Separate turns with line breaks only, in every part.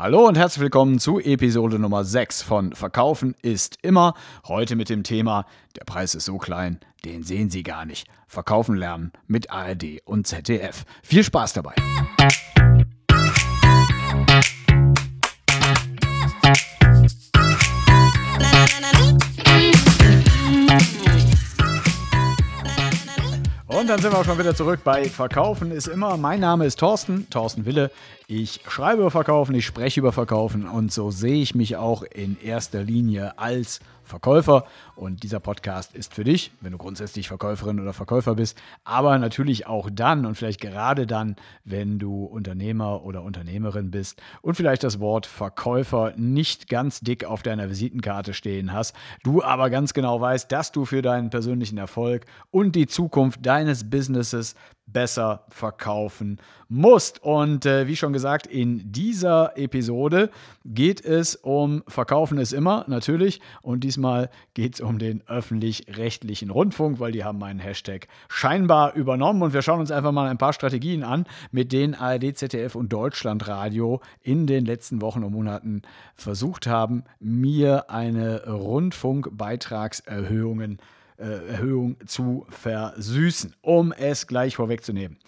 Hallo und herzlich willkommen zu Episode Nummer 6 von Verkaufen ist immer. Heute mit dem Thema Der Preis ist so klein, den sehen Sie gar nicht. Verkaufen lernen mit ARD und ZDF. Viel Spaß dabei. Dann sind wir auch schon wieder zurück bei Verkaufen ist immer. Mein Name ist Thorsten, Thorsten Wille. Ich schreibe über Verkaufen, ich spreche über Verkaufen und so sehe ich mich auch in erster Linie als Verkäufer. Und dieser Podcast ist für dich, wenn du grundsätzlich Verkäuferin oder Verkäufer bist, aber natürlich auch dann und vielleicht gerade dann, wenn du Unternehmer oder Unternehmerin bist und vielleicht das Wort Verkäufer nicht ganz dick auf deiner Visitenkarte stehen hast, du aber ganz genau weißt, dass du für deinen persönlichen Erfolg und die Zukunft deines Businesses besser verkaufen musst. Und äh, wie schon gesagt, in dieser Episode geht es um Verkaufen ist immer, natürlich. Und diesmal geht es um den öffentlich-rechtlichen Rundfunk, weil die haben meinen Hashtag scheinbar übernommen. Und wir schauen uns einfach mal ein paar Strategien an, mit denen ARD, ZDF und Deutschlandradio in den letzten Wochen und Monaten versucht haben, mir eine Rundfunkbeitragserhöhungen zu äh, zu versüßen, um es gleich vorwegzunehmen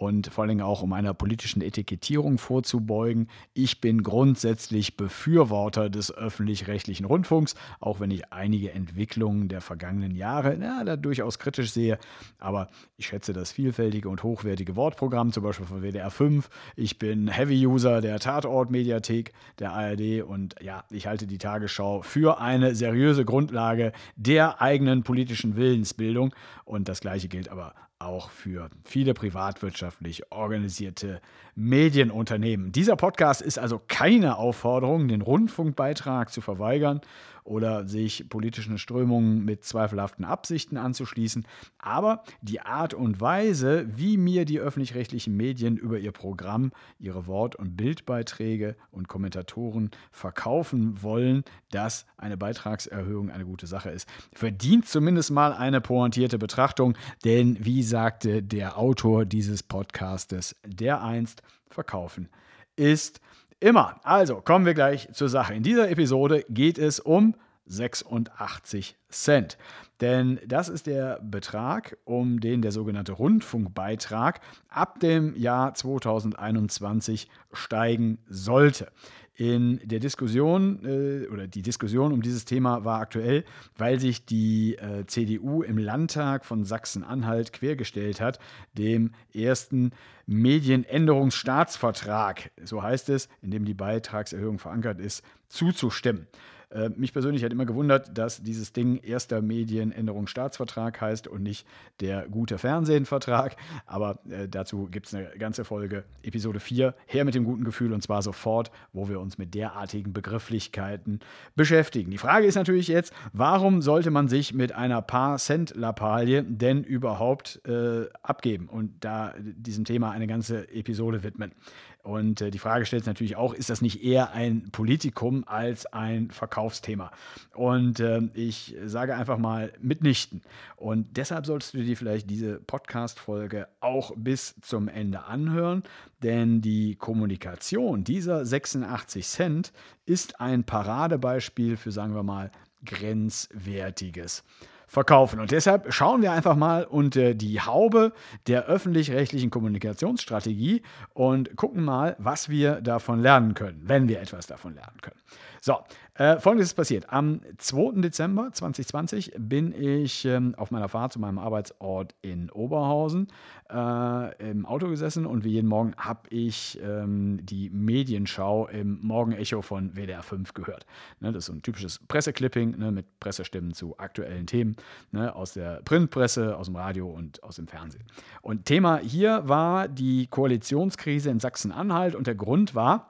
und vor allem auch um einer politischen Etikettierung vorzubeugen. Ich bin grundsätzlich Befürworter des öffentlich-rechtlichen Rundfunks, auch wenn ich einige Entwicklungen der vergangenen Jahre na, da durchaus kritisch sehe. Aber ich schätze das vielfältige und hochwertige Wortprogramm, zum Beispiel von WDR 5. Ich bin Heavy-User der Tatort-Mediathek der ARD und ja, ich halte die Tagesschau für eine seriöse Grundlage der eigenen politischen Willensbildung. Und das Gleiche gilt aber auch für viele privatwirtschaftlich organisierte Medienunternehmen. Dieser Podcast ist also keine Aufforderung, den Rundfunkbeitrag zu verweigern oder sich politischen Strömungen mit zweifelhaften Absichten anzuschließen. Aber die Art und Weise, wie mir die öffentlich-rechtlichen Medien über ihr Programm, ihre Wort- und Bildbeiträge und Kommentatoren verkaufen wollen, dass eine Beitragserhöhung eine gute Sache ist, verdient zumindest mal eine pointierte Betrachtung. Denn wie sagte der Autor dieses Podcastes, der einst verkaufen ist immer. Also kommen wir gleich zur Sache. In dieser Episode geht es um 86 Cent. Denn das ist der Betrag, um den der sogenannte Rundfunkbeitrag ab dem Jahr 2021 steigen sollte in der Diskussion äh, oder die Diskussion um dieses Thema war aktuell, weil sich die äh, CDU im Landtag von Sachsen-Anhalt quergestellt hat, dem ersten Medienänderungsstaatsvertrag, so heißt es, in dem die Beitragserhöhung verankert ist, zuzustimmen. Äh, mich persönlich hat immer gewundert, dass dieses Ding erster Medienänderungsstaatsvertrag heißt und nicht der gute Fernsehenvertrag. Aber äh, dazu gibt es eine ganze Folge, Episode 4, her mit dem guten Gefühl und zwar sofort, wo wir uns mit derartigen Begrifflichkeiten beschäftigen. Die Frage ist natürlich jetzt, warum sollte man sich mit einer paar Cent Lappalie denn überhaupt äh, abgeben und da diesem Thema eine ganze Episode widmen? Und äh, die Frage stellt sich natürlich auch, ist das nicht eher ein Politikum als ein Verkaufsthema? Und äh, ich sage einfach mal mitnichten. Und deshalb solltest du dir vielleicht diese Podcast-Folge auch bis zum Ende anhören, denn die Kommunikation dieser 86 Cent ist ein Paradebeispiel für, sagen wir mal, grenzwertiges verkaufen. Und deshalb schauen wir einfach mal unter die Haube der öffentlich-rechtlichen Kommunikationsstrategie und gucken mal, was wir davon lernen können, wenn wir etwas davon lernen können. So, äh, Folgendes ist passiert. Am 2. Dezember 2020 bin ich ähm, auf meiner Fahrt zu meinem Arbeitsort in Oberhausen äh, im Auto gesessen und wie jeden Morgen habe ich ähm, die Medienschau im Morgenecho von WDR 5 gehört. Ne, das ist so ein typisches Presseclipping ne, mit Pressestimmen zu aktuellen Themen ne, aus der Printpresse, aus dem Radio und aus dem Fernsehen. Und Thema hier war die Koalitionskrise in Sachsen-Anhalt und der Grund war,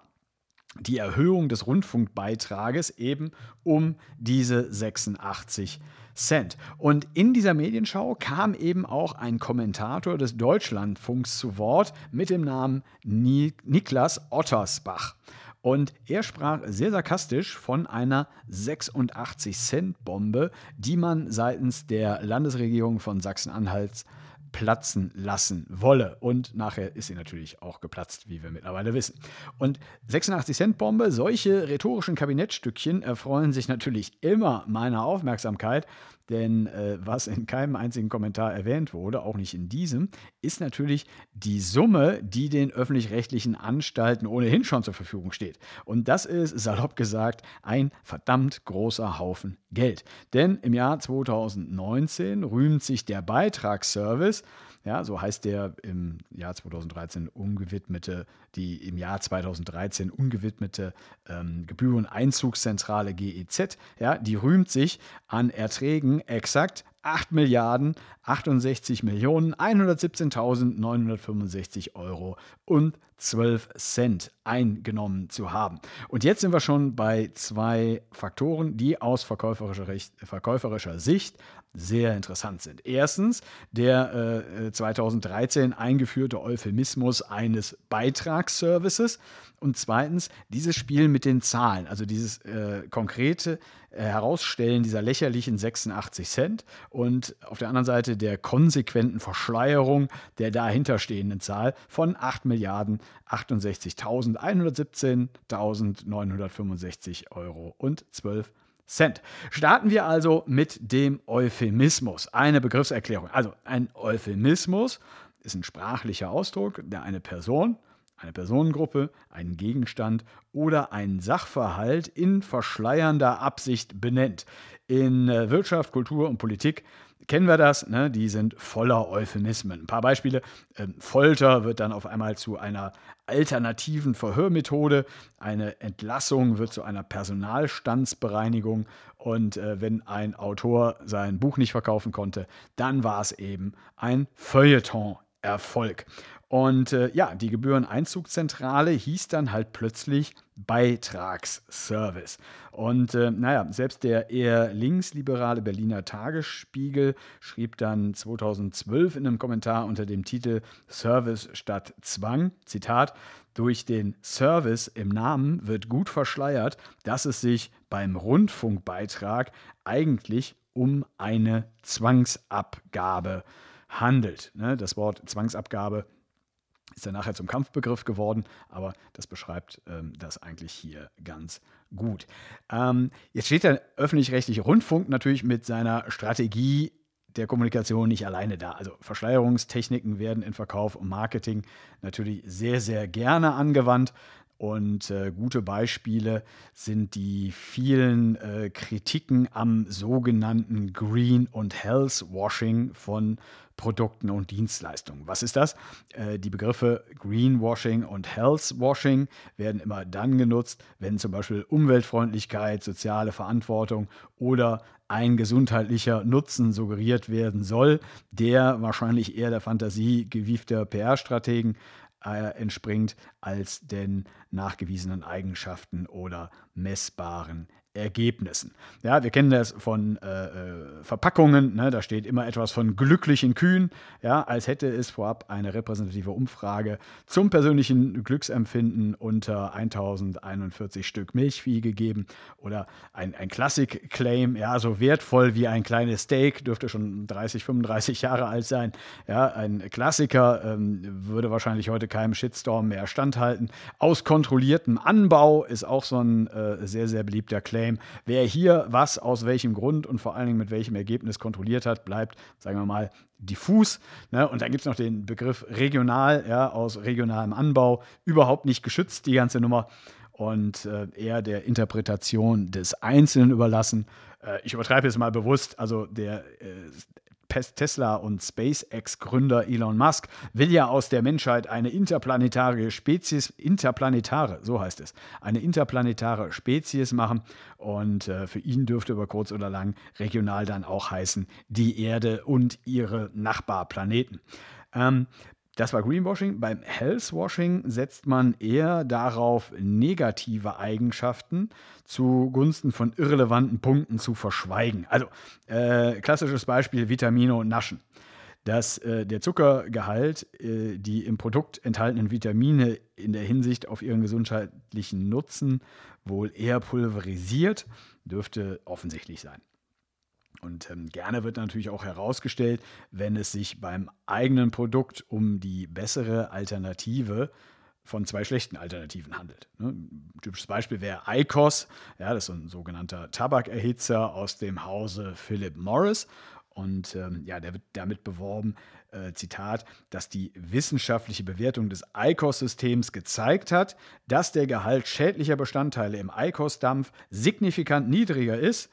die Erhöhung des Rundfunkbeitrages eben um diese 86 Cent. Und in dieser Medienschau kam eben auch ein Kommentator des Deutschlandfunks zu Wort mit dem Namen Niklas Ottersbach. Und er sprach sehr sarkastisch von einer 86-Cent-Bombe, die man seitens der Landesregierung von Sachsen-Anhalt platzen lassen wolle. Und nachher ist sie natürlich auch geplatzt, wie wir mittlerweile wissen. Und 86 Cent Bombe, solche rhetorischen Kabinettstückchen erfreuen sich natürlich immer meiner Aufmerksamkeit, denn äh, was in keinem einzigen Kommentar erwähnt wurde, auch nicht in diesem, ist natürlich die Summe, die den öffentlich-rechtlichen Anstalten ohnehin schon zur Verfügung steht. Und das ist, salopp gesagt, ein verdammt großer Haufen Geld. Denn im Jahr 2019 rühmt sich der Beitragsservice ja, so heißt der im Jahr 2013 umgewidmete, die im Jahr 2013 umgewidmete ähm, Gebühreneinzugszentrale GEZ. Ja, die rühmt sich an Erträgen exakt 8 Milliarden 68 Millionen 117.965 Euro und 12 Cent eingenommen zu haben. Und jetzt sind wir schon bei zwei Faktoren, die aus verkäuferischer, verkäuferischer Sicht sehr interessant sind. Erstens der äh, 2013 eingeführte Euphemismus eines Beitragsservices und zweitens dieses Spiel mit den Zahlen, also dieses äh, konkrete äh, Herausstellen dieser lächerlichen 86 Cent und auf der anderen Seite der konsequenten Verschleierung der dahinterstehenden Zahl von 8 Milliarden 68.117.965 Euro und 12 Cent. Starten wir also mit dem Euphemismus. Eine Begriffserklärung. Also ein Euphemismus ist ein sprachlicher Ausdruck, der eine Person eine Personengruppe, einen Gegenstand oder einen Sachverhalt in verschleiernder Absicht benennt. In äh, Wirtschaft, Kultur und Politik kennen wir das, ne? die sind voller Euphemismen. Ein paar Beispiele. Ähm, Folter wird dann auf einmal zu einer alternativen Verhörmethode, eine Entlassung wird zu einer Personalstandsbereinigung und äh, wenn ein Autor sein Buch nicht verkaufen konnte, dann war es eben ein Feuilleton. Erfolg. Und äh, ja, die Gebühreneinzugzentrale hieß dann halt plötzlich Beitragsservice. Und äh, naja, selbst der eher linksliberale Berliner Tagesspiegel schrieb dann 2012 in einem Kommentar unter dem Titel Service statt Zwang, Zitat, durch den Service im Namen wird gut verschleiert, dass es sich beim Rundfunkbeitrag eigentlich um eine Zwangsabgabe handelt. Ne? Das Wort Zwangsabgabe ist ja nachher zum Kampfbegriff geworden, aber das beschreibt ähm, das eigentlich hier ganz gut. Ähm, jetzt steht der öffentlich-rechtliche Rundfunk natürlich mit seiner Strategie der Kommunikation nicht alleine da. Also Verschleierungstechniken werden in Verkauf und Marketing natürlich sehr, sehr gerne angewandt. Und äh, gute Beispiele sind die vielen äh, Kritiken am sogenannten Green- und Health-Washing von Produkten und Dienstleistungen. Was ist das? Äh, die Begriffe Greenwashing und Healthwashing werden immer dann genutzt, wenn zum Beispiel Umweltfreundlichkeit, soziale Verantwortung oder ein gesundheitlicher Nutzen suggeriert werden soll, der wahrscheinlich eher der Fantasie gewiefter PR-Strategen äh, entspringt als den nachgewiesenen Eigenschaften oder messbaren Ergebnissen. Ja, wir kennen das von äh, äh, Verpackungen, ne? da steht immer etwas von glücklichen Kühen, ja, als hätte es vorab eine repräsentative Umfrage zum persönlichen Glücksempfinden unter 1041 Stück Milchvieh gegeben oder ein, ein Klassik-Claim, ja, so wertvoll wie ein kleines Steak, dürfte schon 30, 35 Jahre alt sein, ja, ein Klassiker ähm, würde wahrscheinlich heute keinem Shitstorm mehr standhalten. Aus kontrolliertem Anbau ist auch so ein äh, sehr, sehr beliebter Claim Claim. Wer hier was aus welchem Grund und vor allen Dingen mit welchem Ergebnis kontrolliert hat, bleibt, sagen wir mal, diffus. Ne? Und dann gibt es noch den Begriff regional, ja, aus regionalem Anbau, überhaupt nicht geschützt, die ganze Nummer. Und äh, eher der Interpretation des Einzelnen überlassen. Äh, ich übertreibe jetzt mal bewusst, also der äh, Tesla und SpaceX-Gründer Elon Musk will ja aus der Menschheit eine interplanetare Spezies, interplanetare, so heißt es, eine interplanetare Spezies machen. Und äh, für ihn dürfte über kurz oder lang regional dann auch heißen die Erde und ihre Nachbarplaneten. Ähm, das war Greenwashing. Beim Healthwashing setzt man eher darauf, negative Eigenschaften zugunsten von irrelevanten Punkten zu verschweigen. Also äh, klassisches Beispiel Vitamine und Naschen. Dass äh, der Zuckergehalt äh, die im Produkt enthaltenen Vitamine in der Hinsicht auf ihren gesundheitlichen Nutzen wohl eher pulverisiert, dürfte offensichtlich sein. Und ähm, gerne wird natürlich auch herausgestellt, wenn es sich beim eigenen Produkt um die bessere Alternative von zwei schlechten Alternativen handelt. Ne? Typisches Beispiel wäre ICOS, ja, das ist ein sogenannter Tabakerhitzer aus dem Hause Philip Morris. Und ähm, ja, der wird damit beworben, äh, Zitat, dass die wissenschaftliche Bewertung des ICOS-Systems gezeigt hat, dass der Gehalt schädlicher Bestandteile im ICOS-Dampf signifikant niedriger ist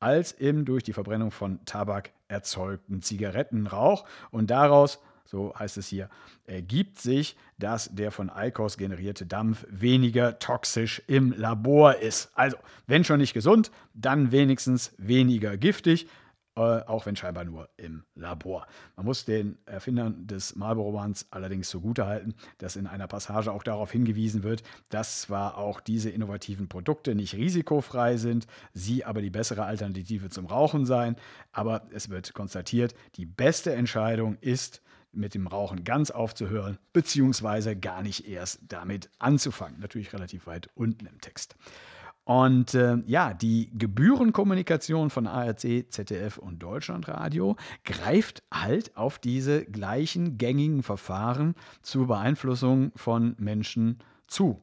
als im durch die Verbrennung von Tabak erzeugten Zigarettenrauch. Und daraus, so heißt es hier, ergibt sich, dass der von ICOS generierte Dampf weniger toxisch im Labor ist. Also, wenn schon nicht gesund, dann wenigstens weniger giftig. Äh, auch wenn scheinbar nur im Labor. Man muss den Erfindern des Marlboro-Bands allerdings zugutehalten, dass in einer Passage auch darauf hingewiesen wird, dass zwar auch diese innovativen Produkte nicht risikofrei sind, sie aber die bessere Alternative zum Rauchen seien, aber es wird konstatiert, die beste Entscheidung ist, mit dem Rauchen ganz aufzuhören, beziehungsweise gar nicht erst damit anzufangen. Natürlich relativ weit unten im Text. Und äh, ja, die Gebührenkommunikation von ARC, ZDF und Deutschlandradio greift halt auf diese gleichen gängigen Verfahren zur Beeinflussung von Menschen zu.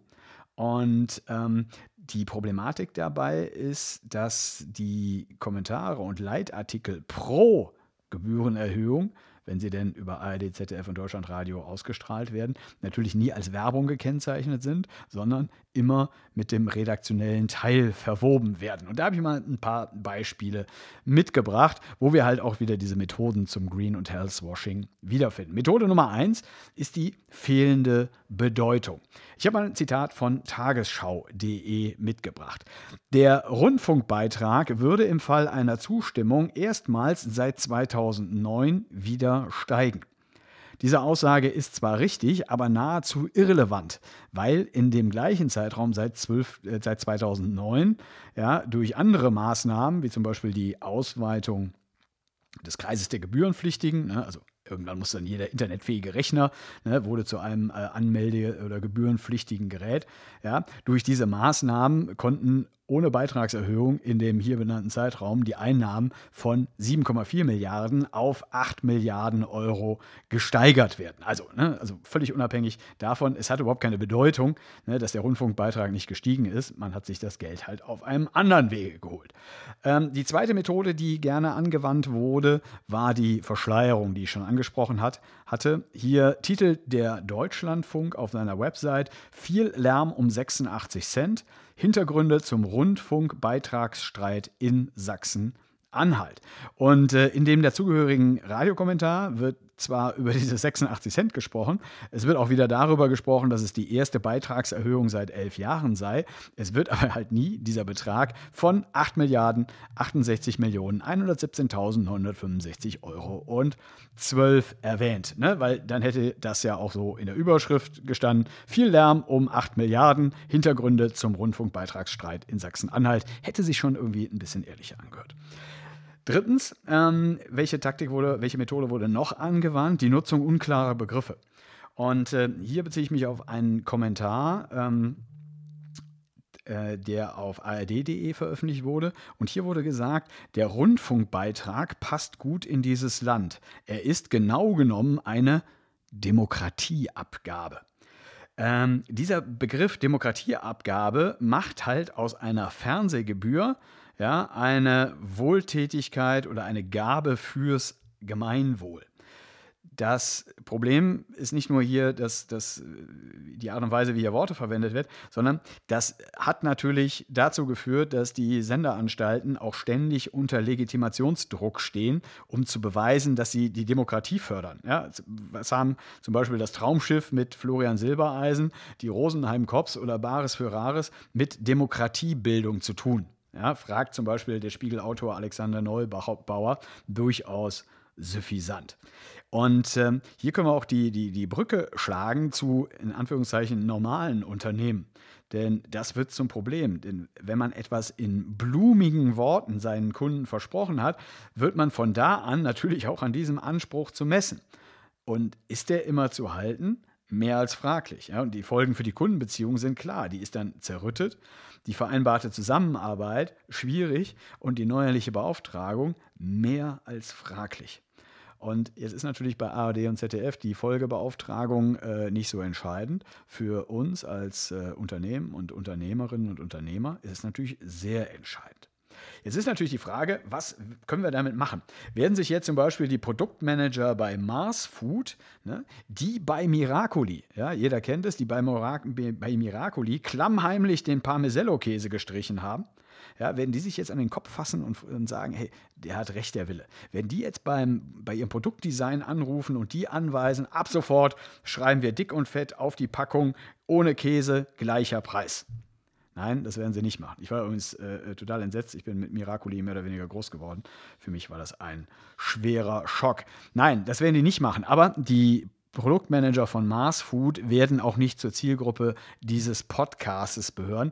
Und ähm, die Problematik dabei ist, dass die Kommentare und Leitartikel pro Gebührenerhöhung wenn sie denn über ARD, ZDF und Deutschlandradio ausgestrahlt werden, natürlich nie als Werbung gekennzeichnet sind, sondern immer mit dem redaktionellen Teil verwoben werden. Und da habe ich mal ein paar Beispiele mitgebracht, wo wir halt auch wieder diese Methoden zum Green- und Health-Washing wiederfinden. Methode Nummer eins ist die fehlende Bedeutung. Ich habe mal ein Zitat von tagesschau.de mitgebracht. Der Rundfunkbeitrag würde im Fall einer Zustimmung erstmals seit 2009 wieder steigen. Diese Aussage ist zwar richtig, aber nahezu irrelevant, weil in dem gleichen Zeitraum seit, 12, äh, seit 2009 ja, durch andere Maßnahmen, wie zum Beispiel die Ausweitung des Kreises der Gebührenpflichtigen, ne, also irgendwann muss dann jeder internetfähige Rechner, ne, wurde zu einem äh, anmelde- oder gebührenpflichtigen Gerät. Ja. Durch diese Maßnahmen konnten ohne Beitragserhöhung in dem hier benannten Zeitraum die Einnahmen von 7,4 Milliarden auf 8 Milliarden Euro gesteigert werden. Also, ne, also völlig unabhängig davon, es hat überhaupt keine Bedeutung, ne, dass der Rundfunkbeitrag nicht gestiegen ist. Man hat sich das Geld halt auf einem anderen Wege geholt. Ähm, die zweite Methode, die gerne angewandt wurde, war die Verschleierung, die ich schon angesprochen hat, hatte. Hier titelt der Deutschlandfunk auf seiner Website viel Lärm um 86 Cent. Hintergründe zum Rundfunkbeitragsstreit in Sachsen-Anhalt. Und äh, in dem dazugehörigen Radiokommentar wird zwar über diese 86 Cent gesprochen, es wird auch wieder darüber gesprochen, dass es die erste Beitragserhöhung seit elf Jahren sei. Es wird aber halt nie dieser Betrag von 8 Milliarden 68 Millionen 117.965 Euro und 12 erwähnt, ne? weil dann hätte das ja auch so in der Überschrift gestanden. Viel Lärm um 8 Milliarden, Hintergründe zum Rundfunkbeitragsstreit in Sachsen-Anhalt. Hätte sich schon irgendwie ein bisschen ehrlicher angehört. Drittens, ähm, welche Taktik wurde, welche Methode wurde noch angewandt? Die Nutzung unklarer Begriffe. Und äh, hier beziehe ich mich auf einen Kommentar, ähm, äh, der auf ard.de veröffentlicht wurde. Und hier wurde gesagt, der Rundfunkbeitrag passt gut in dieses Land. Er ist genau genommen eine Demokratieabgabe. Ähm, dieser Begriff Demokratieabgabe macht halt aus einer Fernsehgebühr ja, eine Wohltätigkeit oder eine Gabe fürs Gemeinwohl. Das Problem ist nicht nur hier dass, dass die Art und Weise, wie hier Worte verwendet wird, sondern das hat natürlich dazu geführt, dass die Senderanstalten auch ständig unter Legitimationsdruck stehen, um zu beweisen, dass sie die Demokratie fördern. Ja, was haben zum Beispiel das Traumschiff mit Florian Silbereisen, die Rosenheim Cops oder Bares für Rares mit Demokratiebildung zu tun? Ja, fragt zum Beispiel der Spiegelautor Alexander Neubauer durchaus suffisant. Und ähm, hier können wir auch die, die, die Brücke schlagen zu, in Anführungszeichen, normalen Unternehmen. Denn das wird zum Problem. Denn wenn man etwas in blumigen Worten seinen Kunden versprochen hat, wird man von da an natürlich auch an diesem Anspruch zu messen. Und ist der immer zu halten? mehr als fraglich. Ja? Und die Folgen für die Kundenbeziehung sind klar. Die ist dann zerrüttet, die vereinbarte Zusammenarbeit schwierig und die neuerliche Beauftragung mehr als fraglich. Und jetzt ist natürlich bei ARD und ZDF die Folgebeauftragung äh, nicht so entscheidend. Für uns als äh, Unternehmen und Unternehmerinnen und Unternehmer ist es natürlich sehr entscheidend. Jetzt ist natürlich die Frage, was können wir damit machen? Werden sich jetzt zum Beispiel die Produktmanager bei Mars Food, ne, die bei Miracoli, ja, jeder kennt es, die bei, bei Miracoli klammheimlich den Parmesello-Käse gestrichen haben, ja, werden die sich jetzt an den Kopf fassen und, und, sagen, hey, der hat recht, der Wille. Wenn die jetzt beim, bei ihrem Produktdesign anrufen und die anweisen, ab sofort schreiben wir dick und fett auf die Packung, ohne Käse, gleicher Preis. Nein, das werden sie nicht machen. Ich war übrigens äh, total entsetzt. Ich bin mit Miracoli mehr oder weniger groß geworden. Für mich war das ein schwerer Schock. Nein, das werden die nicht machen. Aber die Produktmanager von Mars Food werden auch nicht zur Zielgruppe dieses Podcasts gehören.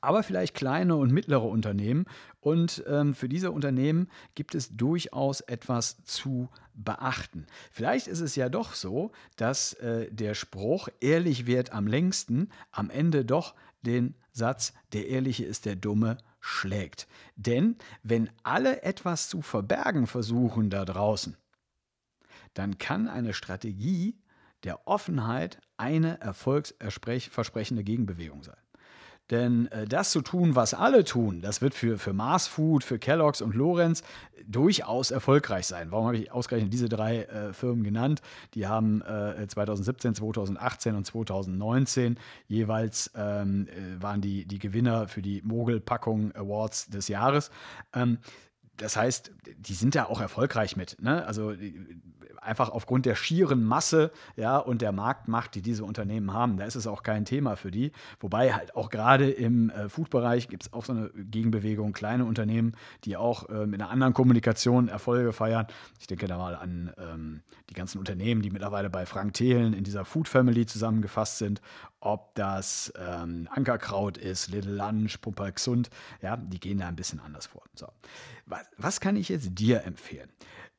Aber vielleicht kleine und mittlere Unternehmen. Und ähm, für diese Unternehmen gibt es durchaus etwas zu beachten. Vielleicht ist es ja doch so, dass äh, der Spruch, ehrlich wird am längsten, am Ende doch den Satz, der Ehrliche ist der Dumme, schlägt. Denn wenn alle etwas zu verbergen versuchen da draußen, dann kann eine Strategie der Offenheit eine erfolgsversprechende Gegenbewegung sein. Denn äh, das zu tun, was alle tun, das wird für, für Mars Food, für Kellogg's und Lorenz durchaus erfolgreich sein. Warum habe ich ausgerechnet diese drei äh, Firmen genannt? Die haben äh, 2017, 2018 und 2019 jeweils ähm, äh, waren die, die Gewinner für die Mogel-Packung Awards des Jahres. Ähm, das heißt, die sind da auch erfolgreich mit. Ne? Also einfach aufgrund der schieren Masse ja, und der Marktmacht, die diese Unternehmen haben. Da ist es auch kein Thema für die. Wobei halt auch gerade im äh, Food-Bereich gibt es auch so eine Gegenbewegung, kleine Unternehmen, die auch äh, mit einer anderen Kommunikation Erfolge feiern. Ich denke da mal an ähm, die ganzen Unternehmen, die mittlerweile bei Frank Thelen in dieser Food Family zusammengefasst sind. Ob das ähm, Ankerkraut ist, Little Lunch, Pumper Gesund, ja, die gehen da ein bisschen anders vor. So. Was kann ich jetzt dir empfehlen?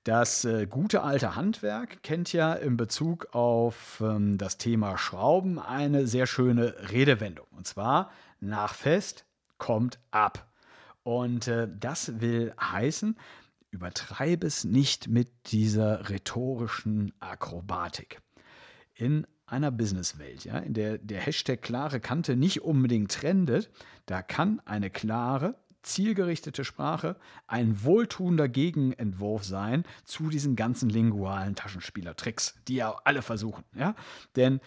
Das äh, gute alte Handwerk kennt ja in Bezug auf ähm, das Thema Schrauben eine sehr schöne Redewendung. Und zwar, nach Fest kommt ab. Und äh, das will heißen, übertreibe es nicht mit dieser rhetorischen Akrobatik. In einer Businesswelt, ja, in der der Hashtag klare Kante nicht unbedingt trendet, da kann eine klare, zielgerichtete Sprache ein wohltuender Gegenentwurf sein zu diesen ganzen lingualen Taschenspielertricks, die ja alle versuchen. Ja? Denn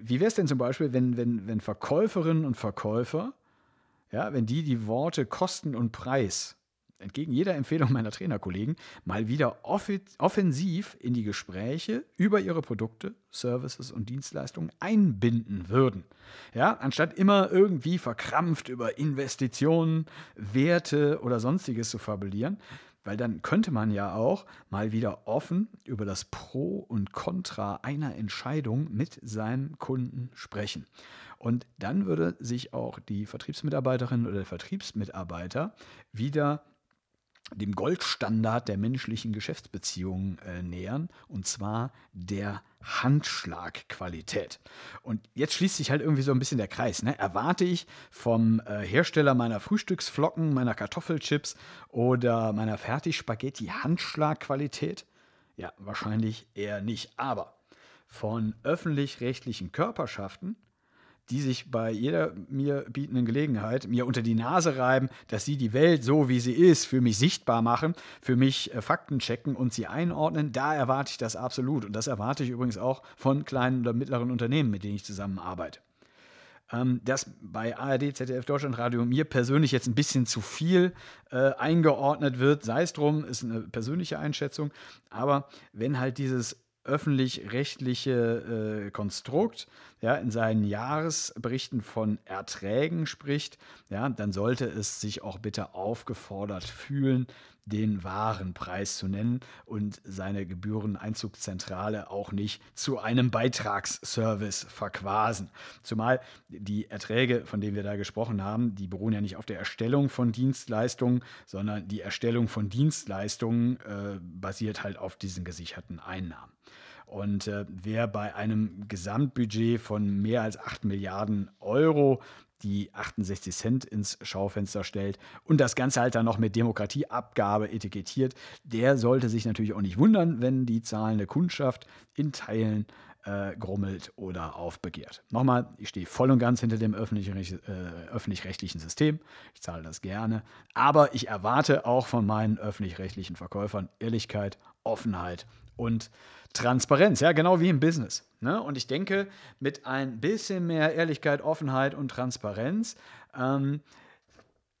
wie wäre es denn zum Beispiel, wenn, wenn, wenn Verkäuferinnen und Verkäufer, ja, wenn die die Worte Kosten und Preis entgegen jeder Empfehlung meiner Trainerkollegen, mal wieder offensiv in die Gespräche über ihre Produkte, Services und Dienstleistungen einbinden würden. Ja, anstatt immer irgendwie verkrampft über Investitionen, Werte oder sonstiges zu fabulieren, weil dann könnte man ja auch mal wieder offen über das Pro und Contra einer Entscheidung mit seinem Kunden sprechen. Und dann würde sich auch die Vertriebsmitarbeiterin oder der Vertriebsmitarbeiter wieder dem Goldstandard der menschlichen Geschäftsbeziehungen äh, nähern, und zwar der Handschlagqualität. Und jetzt schließt sich halt irgendwie so ein bisschen der Kreis. Ne? Erwarte ich vom äh, Hersteller meiner Frühstücksflocken, meiner Kartoffelchips oder meiner Fertigspaghetti Handschlagqualität? Ja, wahrscheinlich eher nicht. Aber von öffentlich-rechtlichen Körperschaften die sich bei jeder mir bietenden Gelegenheit mir unter die Nase reiben, dass sie die Welt so, wie sie ist, für mich sichtbar machen, für mich äh, Fakten checken und sie einordnen. Da erwarte ich das absolut. Und das erwarte ich übrigens auch von kleinen oder mittleren Unternehmen, mit denen ich zusammenarbeite. Ähm, dass bei ARD, ZDF Deutschlandradio mir persönlich jetzt ein bisschen zu viel äh, eingeordnet wird, sei es drum, ist eine persönliche Einschätzung. Aber wenn halt dieses öffentlich-rechtliche äh, Konstrukt ja, in seinen Jahresberichten von Erträgen spricht, ja, dann sollte es sich auch bitte aufgefordert fühlen, den wahren Preis zu nennen und seine Gebühreneinzugszentrale auch nicht zu einem Beitragsservice verquasen. Zumal die Erträge, von denen wir da gesprochen haben, die beruhen ja nicht auf der Erstellung von Dienstleistungen, sondern die Erstellung von Dienstleistungen äh, basiert halt auf diesen gesicherten Einnahmen. Und äh, wer bei einem Gesamtbudget von mehr als 8 Milliarden Euro die 68 Cent ins Schaufenster stellt und das Ganze halt dann noch mit Demokratieabgabe etikettiert, der sollte sich natürlich auch nicht wundern, wenn die zahlende Kundschaft in Teilen äh, grummelt oder aufbegehrt. Nochmal, ich stehe voll und ganz hinter dem öffentlich-rechtlichen äh, öffentlich System. Ich zahle das gerne. Aber ich erwarte auch von meinen öffentlich-rechtlichen Verkäufern Ehrlichkeit, Offenheit und Transparenz. Ja, genau wie im Business. Ne? Und ich denke, mit ein bisschen mehr Ehrlichkeit, Offenheit und Transparenz ähm,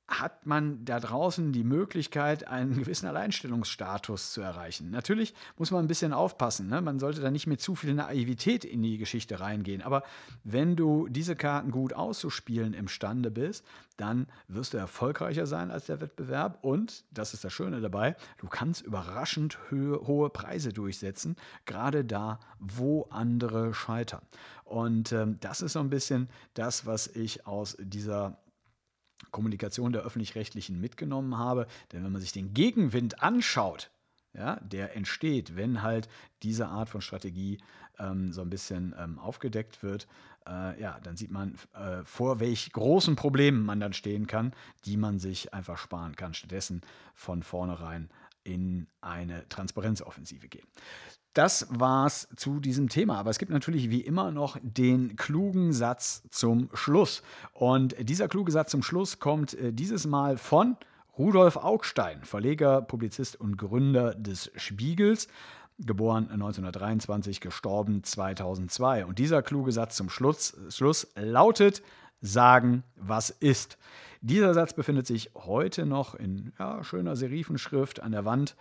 hat man da draußen die Möglichkeit, einen gewissen Alleinstellungsstatus zu erreichen. Natürlich muss man ein bisschen aufpassen. Ne? Man sollte da nicht mit zu viel Naivität in die Geschichte reingehen. Aber wenn du diese Karten gut auszuspielen imstande bist, dann wirst du erfolgreicher sein als der Wettbewerb. Und, das ist das Schöne dabei, du kannst überraschend hohe Preise durchsetzen, gerade da, wo andere scheitern. Und ähm, das ist so ein bisschen das, was ich aus dieser Kommunikation der öffentlich-rechtlichen mitgenommen habe. Denn wenn man sich den Gegenwind anschaut, ja, der entsteht, wenn halt diese Art von Strategie ähm, so ein bisschen ähm, aufgedeckt wird, äh, ja, dann sieht man, äh, vor welch großen Problemen man dann stehen kann, die man sich einfach sparen kann. Stattdessen von vornherein in eine Transparenzoffensive gehen. Das war's zu diesem Thema. Aber es gibt natürlich wie immer noch den klugen Satz zum Schluss. Und dieser kluge Satz zum Schluss kommt äh, dieses Mal von Rudolf Augstein, Verleger, Publizist und Gründer des Spiegels, geboren 1923, gestorben 2002. Und dieser kluge Satz zum Schluss, Schluss lautet, sagen, was ist. Dieser Satz befindet sich heute noch in ja, schöner Serifenschrift an der Wand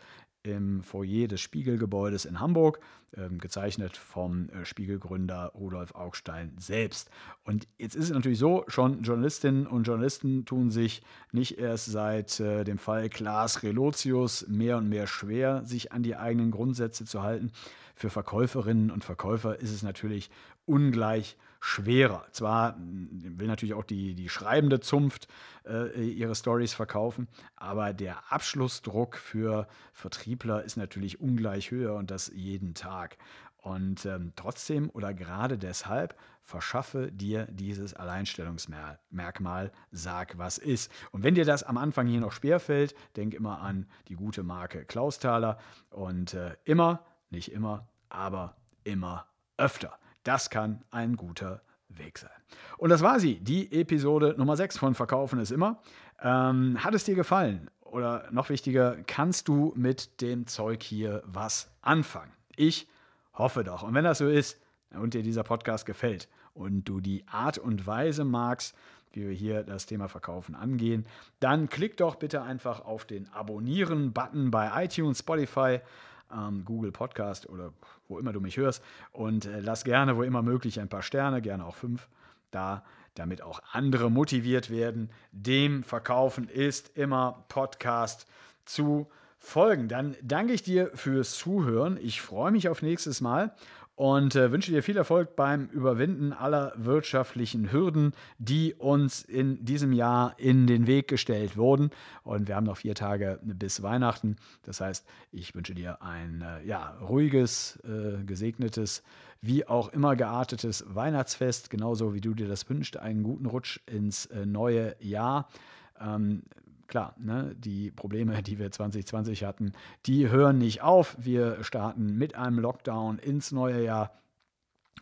im Foyer des Spiegelgebäudes in Hamburg, ähm, gezeichnet vom äh, Spiegelgründer Rudolf Augstein selbst. Und jetzt ist es natürlich so, schon Journalistinnen und Journalisten tun sich nicht erst seit äh, dem Fall Klaas Relotius mehr und mehr schwer, sich an die eigenen Grundsätze zu halten. Für Verkäuferinnen und Verkäufer ist es natürlich ungleich schwerer. Zwar hm, will natürlich auch die, die schreibende Zunft äh, ihre Stories verkaufen, aber der Abschlussdruck für Vertriebler ist natürlich ungleich höher und das jeden Tag. Und ähm, trotzdem oder gerade deshalb verschaffe dir dieses Alleinstellungsmerkmal, sag was ist. Und wenn dir das am Anfang hier noch schwerfällt, denk immer an die gute Marke Klausthaler und äh, immer, nicht immer, aber immer öfter. Das kann ein guter Weg sein. Und das war sie, die Episode Nummer 6 von Verkaufen ist immer. Ähm, hat es dir gefallen? Oder noch wichtiger, kannst du mit dem Zeug hier was anfangen? Ich hoffe doch. Und wenn das so ist und dir dieser Podcast gefällt und du die Art und Weise magst, wie wir hier das Thema Verkaufen angehen, dann klick doch bitte einfach auf den Abonnieren-Button bei iTunes, Spotify, ähm, Google Podcast oder wo immer du mich hörst. Und äh, lass gerne, wo immer möglich, ein paar Sterne, gerne auch fünf, da, damit auch andere motiviert werden. Dem Verkaufen ist immer Podcast zu folgen. Dann danke ich dir fürs Zuhören. Ich freue mich auf nächstes Mal und äh, wünsche dir viel Erfolg beim Überwinden aller wirtschaftlichen Hürden, die uns in diesem Jahr in den Weg gestellt wurden. Und wir haben noch vier Tage bis Weihnachten. Das heißt, ich wünsche dir ein äh, ja, ruhiges, äh, gesegnetes, wie auch immer geartetes Weihnachtsfest, genauso wie du dir das wünschst. Einen guten Rutsch ins äh, neue Jahr. Ähm, klar, ne, die Probleme, die wir 2020 hatten, die hören nicht auf. Wir starten mit einem Lockdown ins neue Jahr.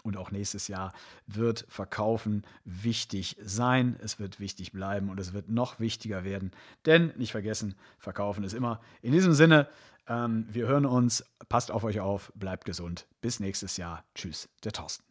Und auch nächstes Jahr wird Verkaufen wichtig sein, es wird wichtig bleiben und es wird noch wichtiger werden. Denn nicht vergessen, Verkaufen ist immer. In diesem Sinne, ähm, wir hören uns, passt auf euch auf, bleibt gesund. Bis nächstes Jahr. Tschüss, der Thorsten.